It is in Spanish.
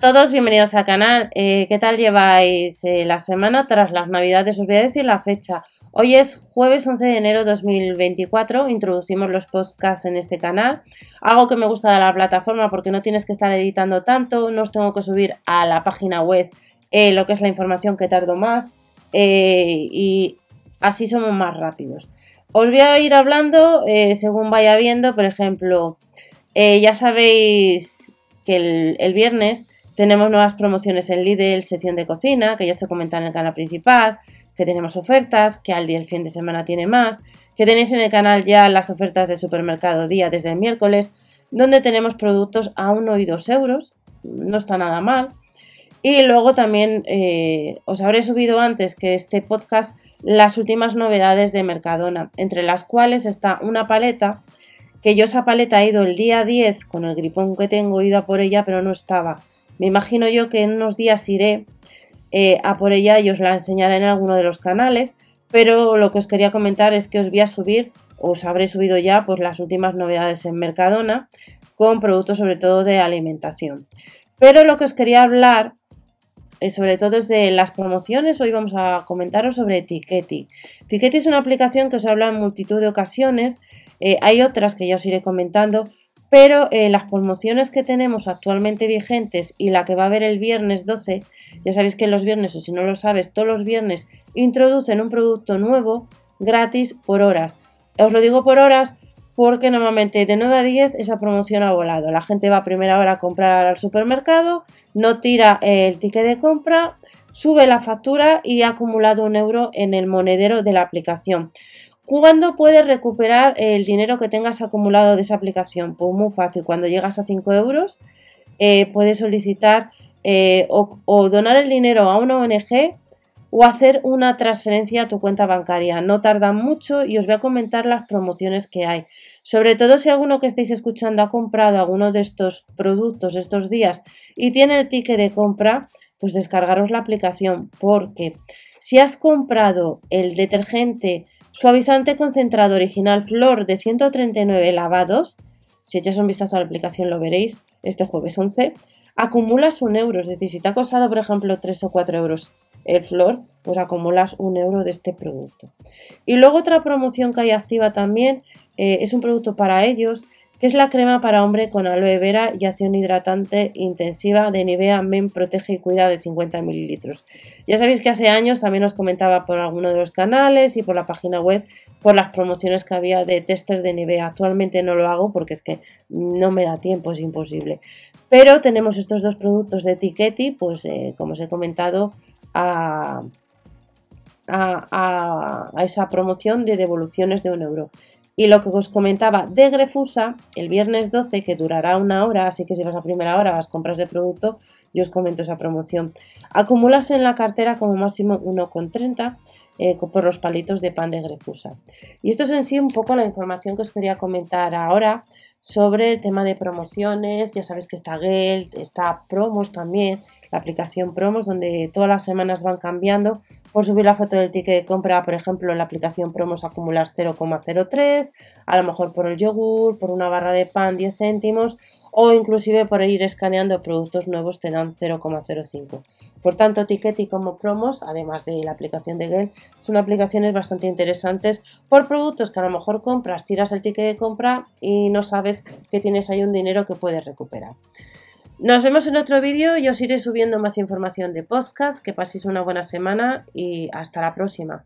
todos, bienvenidos al canal. Eh, ¿Qué tal lleváis eh, la semana tras las navidades? Os voy a decir la fecha. Hoy es jueves 11 de enero de 2024. Introducimos los podcasts en este canal. Algo que me gusta de la plataforma porque no tienes que estar editando tanto. No os tengo que subir a la página web eh, lo que es la información que tardo más. y así somos más rápidos. Os voy a ir hablando según vaya viendo. Por ejemplo, ya sabéis que el viernes tenemos nuevas promociones en Lidl, sección de cocina, que ya se comenta en el canal principal, que tenemos ofertas, que al día el fin de semana tiene más, que tenéis en el canal ya las ofertas del supermercado día desde el miércoles, donde tenemos productos a 1 y 2 euros, no está nada mal. Y luego también eh, os habré subido antes que este podcast las últimas novedades de Mercadona, entre las cuales está una paleta, que yo esa paleta he ido el día 10 con el gripón que tengo, he ido a por ella, pero no estaba. Me imagino yo que en unos días iré eh, a por ella y os la enseñaré en alguno de los canales, pero lo que os quería comentar es que os voy a subir, os habré subido ya pues las últimas novedades en Mercadona con productos sobre todo de alimentación. Pero lo que os quería hablar eh, sobre todo es de las promociones, hoy vamos a comentaros sobre Etiqueti. Etiqueti es una aplicación que os habla en multitud de ocasiones, eh, hay otras que ya os iré comentando, pero eh, las promociones que tenemos actualmente vigentes y la que va a haber el viernes 12, ya sabéis que los viernes, o si no lo sabes, todos los viernes introducen un producto nuevo gratis por horas. Os lo digo por horas porque normalmente de 9 a 10 esa promoción ha volado. La gente va a primera hora a comprar al supermercado, no tira el ticket de compra, sube la factura y ha acumulado un euro en el monedero de la aplicación. ¿Cuándo puedes recuperar el dinero que tengas acumulado de esa aplicación? Pues muy fácil, cuando llegas a 5 euros eh, puedes solicitar eh, o, donar el dinero a una ONG o hacer una transferencia a tu cuenta bancaria. No tarda mucho y os voy a comentar las promociones que hay. Sobre todo si alguno que estéis escuchando ha comprado alguno de estos productos estos días y tiene el ticket de compra, pues descargaros la aplicación porque si has comprado el detergente Suavizante concentrado original Flor de 139 lavados. Si echas un vistazo a la aplicación lo veréis este jueves 11. Acumulas un euro, es decir, si te ha costado, por ejemplo, 3 o 4 euros el flor, pues acumulas un euro de este producto. Y luego otra promoción que hay activa también eh, es un producto para ellos que es la crema para hombre con aloe vera y acción hidratante intensiva de Nivea Men Protege y Cuida de 50 mililitros. Ya sabéis que hace años también os comentaba por alguno de los canales y por la página web por las promociones que había de tester de Nivea. Actualmente no lo hago porque es que no me da tiempo, es imposible. Pero tenemos estos dos productos de Etiqueti, pues eh, como os he comentado, a, a, esa promoción de devoluciones de un euro. Y lo que os comentaba de Grefusa, el viernes 12, que durará una hora, así que si vas a primera hora vas compras de producto, yo os comento esa promoción. Acumulas en la cartera como máximo 1,30 eh, por los palitos de pan de Grefusa. Y esto es en sí un poco la información que os quería comentar ahora sobre el tema de promociones. Ya sabéis que está Geld, está Promos también, la aplicación Promos, donde todas las semanas van cambiando. Por subir la foto del ticket de compra, por ejemplo, en la aplicación Promos acumulas 0,03, a lo mejor por el yogur, por una barra de pan 10 céntimos o inclusive por ir escaneando productos nuevos te dan 0,05. Por tanto, y como Promos, además de la aplicación de Gel, son aplicaciones bastante interesantes por productos que a lo mejor compras, tiras el ticket de compra y no sabes que tienes ahí un dinero que puedes recuperar. Nos vemos en otro vídeo y os iré subiendo más información de podcast. Que paséis una buena semana y hasta la próxima.